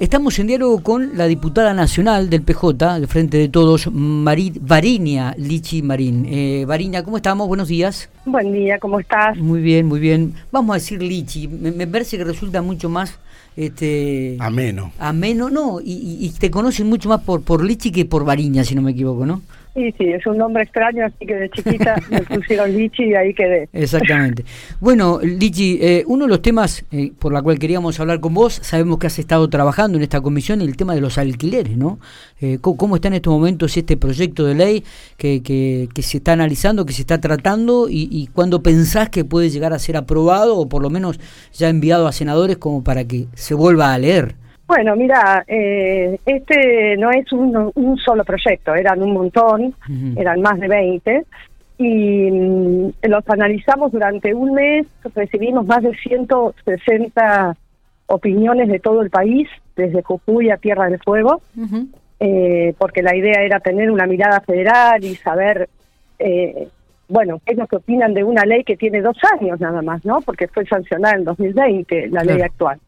Estamos en diálogo con la diputada nacional del PJ, del Frente de Todos, Marit, Varinia Lichi Marín. Eh, Varinia, ¿cómo estamos? Buenos días. Buen día, ¿cómo estás? Muy bien, muy bien. Vamos a decir Lichi, me, parece que resulta mucho más... Este, ameno. Ameno, no, y, y, te conocen mucho más por, por Lichi que por Varinia, si no me equivoco, ¿no? Sí, sí, es un nombre extraño, así que de chiquita me pusieron Lichi y ahí quedé. Exactamente. Bueno, Lichi, eh, uno de los temas eh, por la cual queríamos hablar con vos, sabemos que has estado trabajando en esta comisión, el tema de los alquileres, ¿no? Eh, ¿cómo, está en estos momentos este proyecto de ley que, que, que se está analizando, que se está tratando y, y cuándo pensás que puede llegar a ser aprobado o por lo menos ya enviado a senadores como para que se vuelva a leer? Bueno, mira, eh, este no es un, un, solo proyecto, eran un montón, eran más de 20, y mm, los analizamos durante un mes, recibimos más de 160 opiniones de todo el país, desde Jujuy a Tierra del Fuego, eh, porque la idea era tener una mirada federal y saber, eh, bueno, qué es lo que opinan de una ley que tiene dos años nada más, ¿no? Porque fue sancionada en 2020, la ley actual.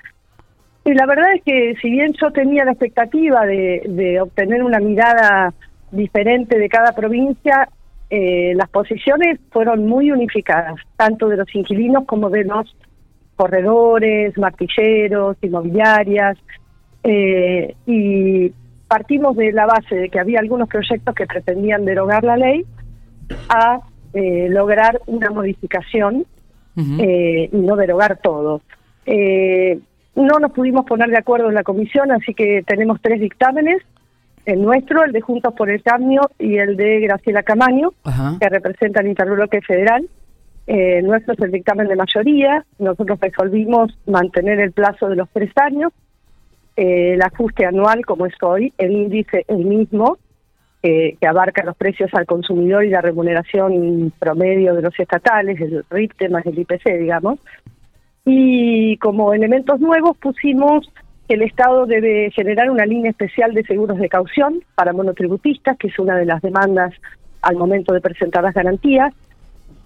Y la verdad es que si bien yo tenía la expectativa de, obtener una mirada diferente de cada provincia, eh, las posiciones fueron muy unificadas, tanto de los inquilinos como de los corredores, martilleros, inmobiliarias, eh, y partimos de la base de que había algunos proyectos que pretendían derogar la ley a eh, lograr una modificación y no derogar todo. No nos pudimos poner de acuerdo en la comisión, así que tenemos tres dictámenes, el nuestro, el de Juntos por el Cambio y el de Graciela Camaño, que representa el interbloque federal. Eh, nuestro es el dictamen de mayoría, nosotros resolvimos mantener el plazo de los tres años, eh, el ajuste anual como es hoy, el índice el mismo, que abarca los precios al consumidor y la remuneración promedio de los estatales, el RIPTE más el IPC, digamos, y como elementos nuevos pusimos que el Estado debe generar una línea especial de seguros de caución para monotributistas, que es una de las demandas al momento de presentar las garantías.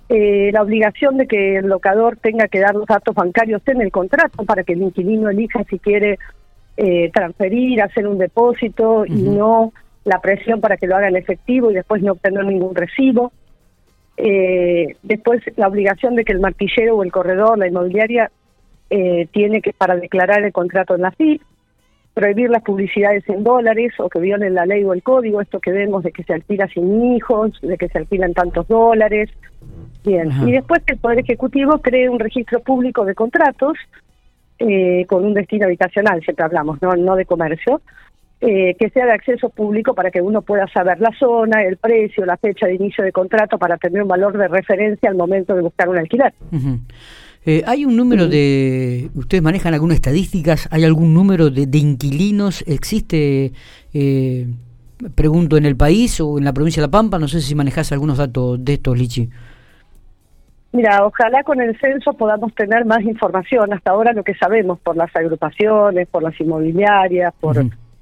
Eh, la obligación de que el locador tenga que dar los datos bancarios en el contrato para que el inquilino elija si quiere eh, transferir, hacer un depósito y no la presión para que lo haga en efectivo y después no obtener ningún recibo. Eh, después, la obligación de que el martillero o el corredor, la inmobiliaria, eh, tiene que, para declarar el contrato en la FIP, prohibir las publicidades en dólares o que violen la ley o el código, esto que vemos de que se alquila sin hijos, de que se alquilan tantos dólares. Bien, y después que el Poder Ejecutivo cree un registro público de contratos eh, con un destino habitacional, siempre hablamos, no, no de comercio, eh, que sea de acceso público para que uno pueda saber la zona, el precio, la fecha de inicio de contrato para tener un valor de referencia al momento de buscar un alquiler. Eh, ¿Hay un número de, ustedes manejan algunas estadísticas, hay algún número de, inquilinos? ¿Existe, eh, pregunto, en el país o en la provincia de La Pampa? No sé si manejas algunos datos de estos, Lichi. Mira, ojalá con el censo podamos tener más información. Hasta ahora lo que sabemos por las agrupaciones, por las inmobiliarias, por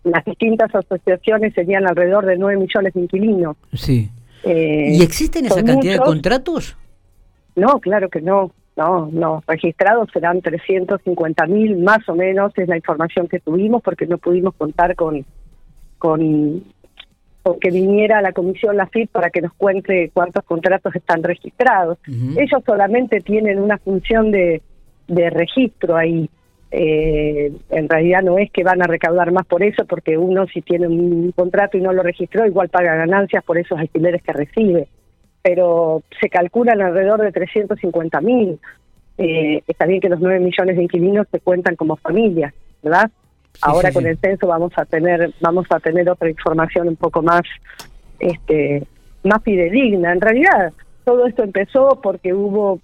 las distintas asociaciones serían alrededor de 9 millones de inquilinos. Sí. Eh, ¿Y existen esa cantidad de contratos? No, claro que no. No, no, registrados serán 350 mil más o menos, es la información que tuvimos porque no pudimos contar con, con, que viniera la comisión la FIP para que nos cuente cuántos contratos están registrados. Ellos solamente tienen una función de, de registro ahí, eh, en realidad no es que van a recaudar más por eso, porque uno si tiene un contrato y no lo registró, igual paga ganancias por esos alquileres que recibe. Pero se calculan alrededor de 350 mil. Eh, está bien que los 9 millones de inquilinos se cuentan como familias, ¿verdad? Ahora con el censo vamos a tener vamos a tener otra información un poco más este más fidedigna. En realidad todo esto empezó porque hubo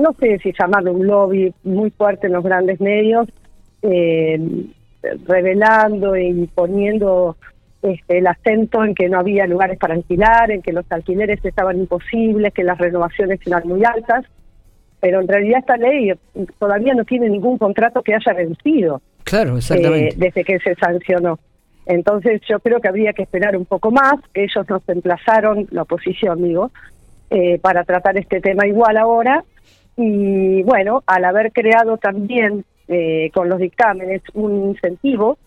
no sé si llamarlo un lobby muy fuerte en los grandes medios, eh, revelando y poniendo este, el acento en que no había lugares para alquilar, en que los alquileres estaban imposibles, que las renovaciones eran muy altas, pero en realidad esta ley todavía no tiene ningún contrato que haya vencido. Claro, exactamente. Eh, desde que se sancionó. Entonces yo creo que habría que esperar un poco más. Ellos nos emplazaron, la oposición digo, eh, para tratar este tema igual ahora y bueno, al haber creado también eh, con los dictámenes un incentivo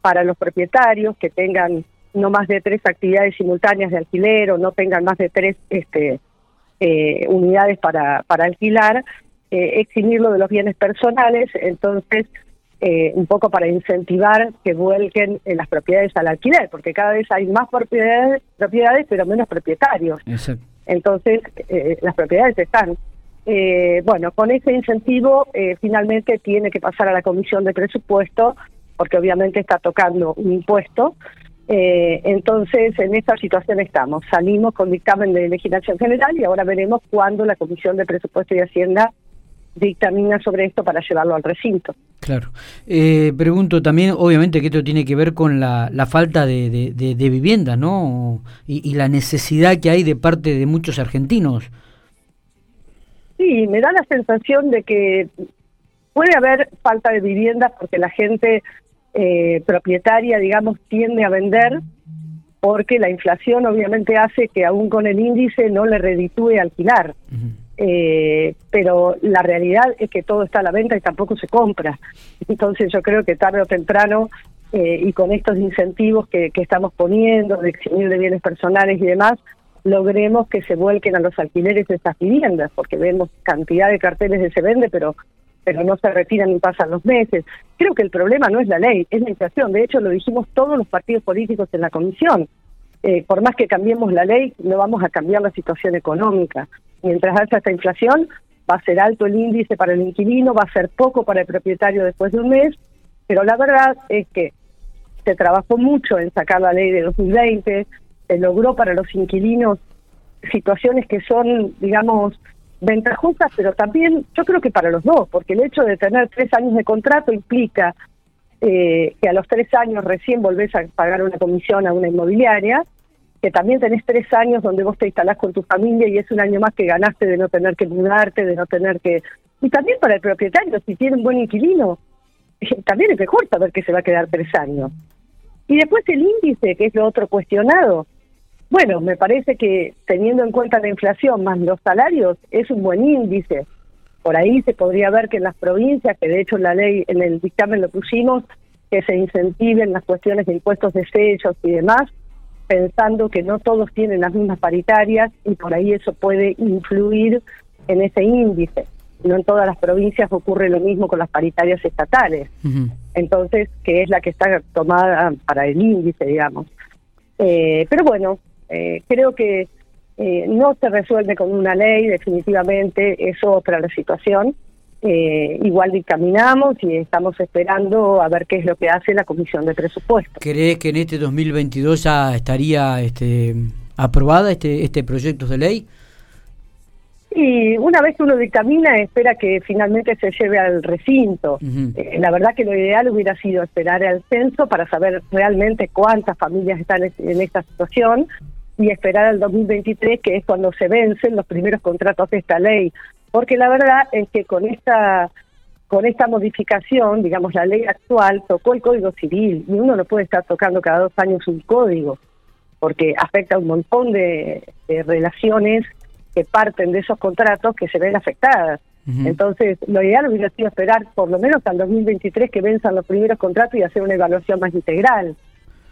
para los propietarios que tengan no más de tres actividades simultáneas de alquiler o no tengan más de tres este, eh, unidades para, para alquilar, eh, eximirlo de los bienes personales, entonces eh, un poco para incentivar que vuelquen en las propiedades al alquiler, porque cada vez hay más propiedades, propiedades pero menos propietarios. Entonces, eh, las propiedades están. Eh, bueno, con ese incentivo finalmente tiene que pasar a la comisión de presupuesto, porque obviamente está tocando un impuesto. entonces, en esta situación estamos. Salimos con dictamen de legislación general y ahora veremos cuándo la comisión de presupuesto y hacienda dictamina sobre esto para llevarlo al recinto. Claro. Eh, pregunto también, obviamente que esto tiene que ver con la, la falta de, de, vivienda, ¿no? Y, la necesidad que hay de parte de muchos argentinos. Sí, me da la sensación de que puede haber falta de vivienda porque la gente eh, propietaria, digamos, tiende a vender porque la inflación obviamente hace que aún con el índice no le reditúe alquilar eh, pero la realidad es que todo está a la venta y tampoco se compra. Entonces yo creo que tarde o temprano, eh, y con estos incentivos que, que estamos poniendo, de eximir de bienes personales y demás, logremos que se vuelquen a los alquileres de estas viviendas, porque vemos cantidad de carteles de se vende, pero pero no se retiran ni pasan los meses. Creo que el problema no es la ley, es la inflación. De hecho, lo dijimos todos los partidos políticos en la comisión. Eh, por más que cambiemos la ley, no vamos a cambiar la situación económica mientras alza esta inflación, va a ser alto el índice para el inquilino, va a ser poco para el propietario después de un mes, pero la verdad es que se trabajó mucho en sacar la ley de 2020, se logró para los inquilinos situaciones que son, digamos, ventajosas, pero también yo creo que para los dos, porque el hecho de tener tres años de contrato implica eh, que a los tres años recién volvés a pagar una comisión a una inmobiliaria, que también tenés tres años donde vos te instalás con tu familia y es un año más que ganaste de no tener que mudarte, de no tener que... Y también para el propietario, si tiene un buen inquilino, también es mejor saber que se va a quedar tres años. Y después el índice, que es lo otro cuestionado. Bueno, me parece que teniendo en cuenta la inflación más los salarios, es un buen índice. Por ahí se podría ver que en las provincias, que de hecho en la ley, en el dictamen lo pusimos, que se incentiven las cuestiones de impuestos de sellos y demás, pensando que no todos tienen las mismas paritarias y por ahí eso puede influir en ese índice. No en todas las provincias ocurre lo mismo con las paritarias estatales. Entonces, que es la que está tomada para el índice, digamos. Eh, pero bueno, eh, creo que eh, no se resuelve con una ley, definitivamente es otra la situación eh, igual dictaminamos y estamos esperando a ver qué es lo que hace la Comisión de Presupuestos. ¿Crees que en este 2022 ya estaría este, aprobada este, este proyecto de ley? Y una vez que uno dictamina, espera que finalmente se lleve al recinto. Eh, la verdad que lo ideal hubiera sido esperar al censo para saber realmente cuántas familias están en esta situación y esperar al 2023, que es cuando se vencen los primeros contratos de esta ley porque la verdad es que con esta con esta modificación, digamos, la ley actual tocó el Código Civil y uno no puede estar tocando cada dos años un código, porque afecta a un montón de, relaciones que parten de esos contratos que se ven afectadas. Entonces, lo ideal hubiera sido esperar por lo menos al 2023 que venzan los primeros contratos y hacer una evaluación más integral.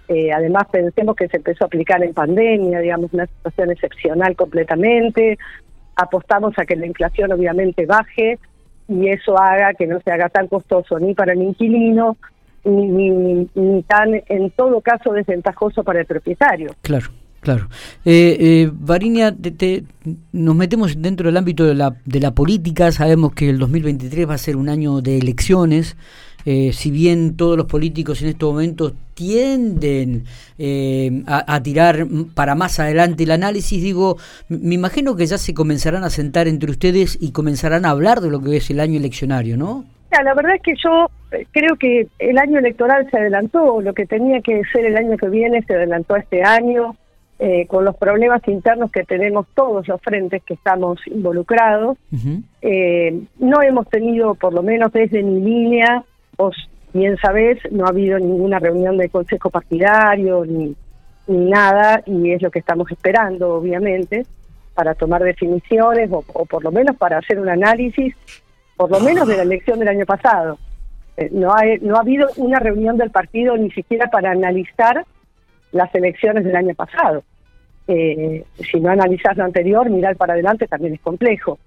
Eh, además, pensemos que se empezó a aplicar en pandemia, digamos, una situación excepcional completamente, apostamos a que la inflación obviamente baje y eso haga que no se haga tan costoso ni para el inquilino ni, ni, tan, en todo caso, desventajoso para el propietario. Claro. Claro. Eh, eh, Varinia, te, nos metemos dentro del ámbito de la, de la política, sabemos que el 2023 va a ser un año de elecciones, eh, si bien todos los políticos en estos momentos tienden eh, a, tirar para más adelante el análisis, digo, me imagino que ya se comenzarán a sentar entre ustedes y comenzarán a hablar de lo que es el año eleccionario, ¿no? la verdad es que yo eh, creo que el año electoral se adelantó, lo que tenía que ser el año que viene se adelantó este año, con los problemas internos que tenemos todos los frentes que estamos involucrados. no hemos tenido, por lo menos desde mi línea, vos bien sabés, no ha habido ninguna reunión del consejo partidario ni, nada y es lo que estamos esperando, obviamente, para tomar definiciones o, por lo menos para hacer un análisis, por lo menos de la elección del año pasado. Eh, no, hay, no ha habido una reunión del partido ni siquiera para analizar las elecciones del año pasado. Eh, si no analizas lo anterior, mirar para adelante también es complejo.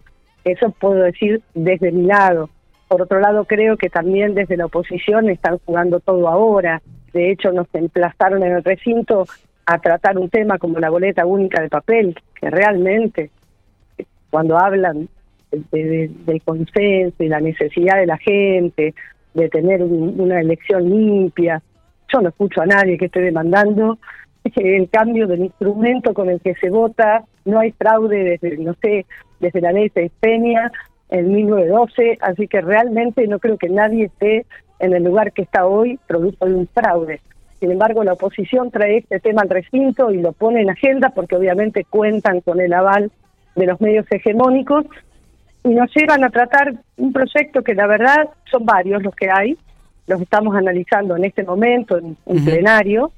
Eso puedo decir desde mi lado. Por otro lado, creo que también desde la oposición están jugando todo ahora. De hecho, nos emplazaron en el recinto a tratar un tema como la boleta única de papel, que realmente, cuando hablan del consenso y la necesidad de la gente, de tener una elección limpia, yo no escucho a nadie que esté demandando el cambio del instrumento con el que se vota, no hay fraude desde, no sé, desde la ley de Peña en 1912, así que realmente no creo que nadie esté en el lugar que está hoy producto de un fraude. Sin embargo, la oposición trae este tema al recinto y lo pone en agenda porque obviamente cuentan con el aval de los medios hegemónicos y nos llevan a tratar un proyecto que la verdad son varios los que hay, los estamos analizando en este momento en, plenario,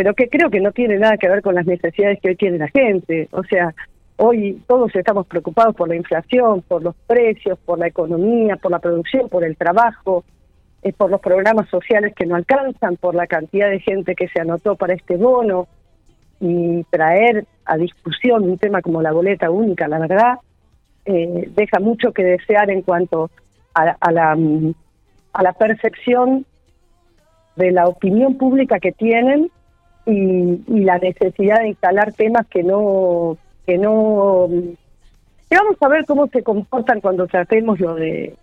pero que creo que no tiene nada que ver con las necesidades que hoy tiene la gente. O sea, hoy todos estamos preocupados por la inflación, por los precios, por la economía, por la producción, por el trabajo, eh, por los programas sociales que no alcanzan, por la cantidad de gente que se anotó para este bono y traer a discusión un tema como la boleta única, la verdad, eh, deja mucho que desear en cuanto la a la percepción de la opinión pública que tienen y, la necesidad de instalar temas que no que no que vamos a ver cómo se comportan cuando tratemos lo de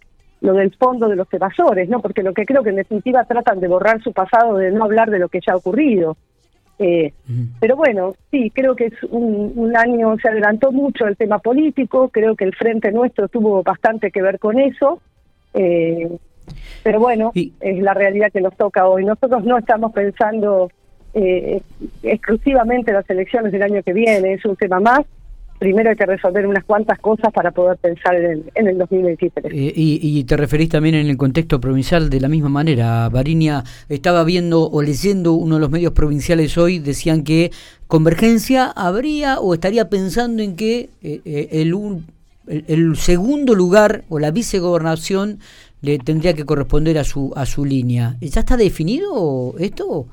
lo del fondo de los evasores, ¿no? Porque lo que creo que en definitiva tratan de borrar su pasado, de no hablar de lo que ya ha ocurrido. Eh, pero bueno, sí, creo que es un, un, año, se adelantó mucho el tema político, creo que el Frente Nuestro tuvo bastante que ver con eso. Eh, pero bueno, es la realidad que nos toca hoy. Nosotros no estamos pensando eh, exclusivamente en las elecciones del año que viene, es un tema más. Primero hay que resolver unas cuantas cosas para poder pensar en el, en 2023. Eh, y, te referís también en el contexto provincial de la misma manera. Barinia estaba viendo o leyendo uno de los medios provinciales hoy, decían que Convergencia habría o estaría pensando en que eh, eh el, el segundo lugar o la vicegobernación le tendría que corresponder a su a su línea. ¿Ya está definido esto?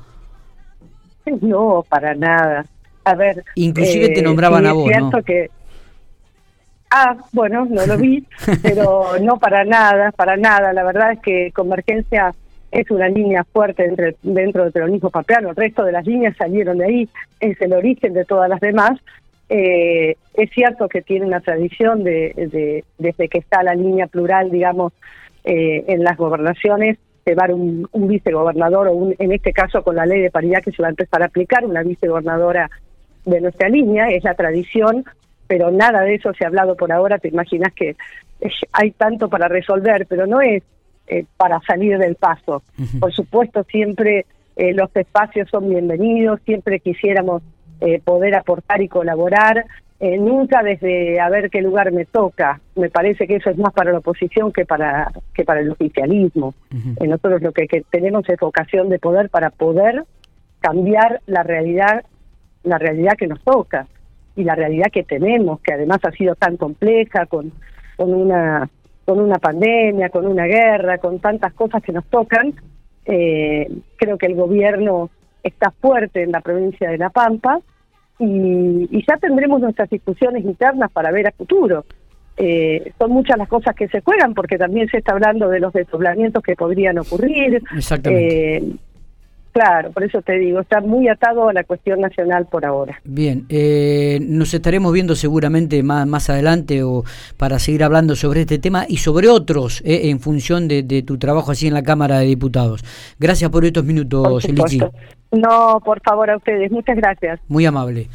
No, para nada. A ver, inclusive te eh, nombraban a vos, es cierto que Ah, bueno, no lo vi, pero no para nada, para nada. La verdad es que Convergencia es una línea fuerte dentro, dentro del peronismo papeano. El resto de las líneas salieron de ahí, es el origen de todas las demás. Eh, es cierto que tiene una tradición de, de, desde que está la línea plural, digamos, eh, en las gobernaciones llevar un, un vicegobernador o un, en este caso con la ley de paridad que se va a empezar a aplicar, una vicegobernadora de nuestra línea, es la tradición, pero nada de eso se ha hablado por ahora, te imaginas que hay tanto para resolver, pero no es eh, para salir del paso. Por supuesto, siempre eh, los espacios son bienvenidos, siempre quisiéramos poder aportar y colaborar, eh, nunca desde a ver qué lugar me toca. Me parece que eso es más para la oposición que para que para el oficialismo. Eh, nosotros lo que, tenemos es vocación de poder para poder cambiar la realidad, la realidad que nos toca y la realidad que tenemos, que además ha sido tan compleja con con una con una pandemia, con una guerra, con tantas cosas que nos tocan. Eh, creo que el gobierno está fuerte en la provincia de La Pampa y, ya tendremos nuestras discusiones internas para ver a futuro. Eh, son muchas las cosas que se juegan porque también se está hablando de los desdoblamientos que podrían ocurrir. Exactamente. Eh, claro, por eso te digo, está muy atado a la cuestión nacional por ahora. Bien, eh, nos estaremos viendo seguramente más, más adelante o para seguir hablando sobre este tema y sobre otros en función de, tu trabajo así en la Cámara de Diputados. Gracias por estos minutos, Lichi. No, por favor, a ustedes. Muchas gracias. Muy amable.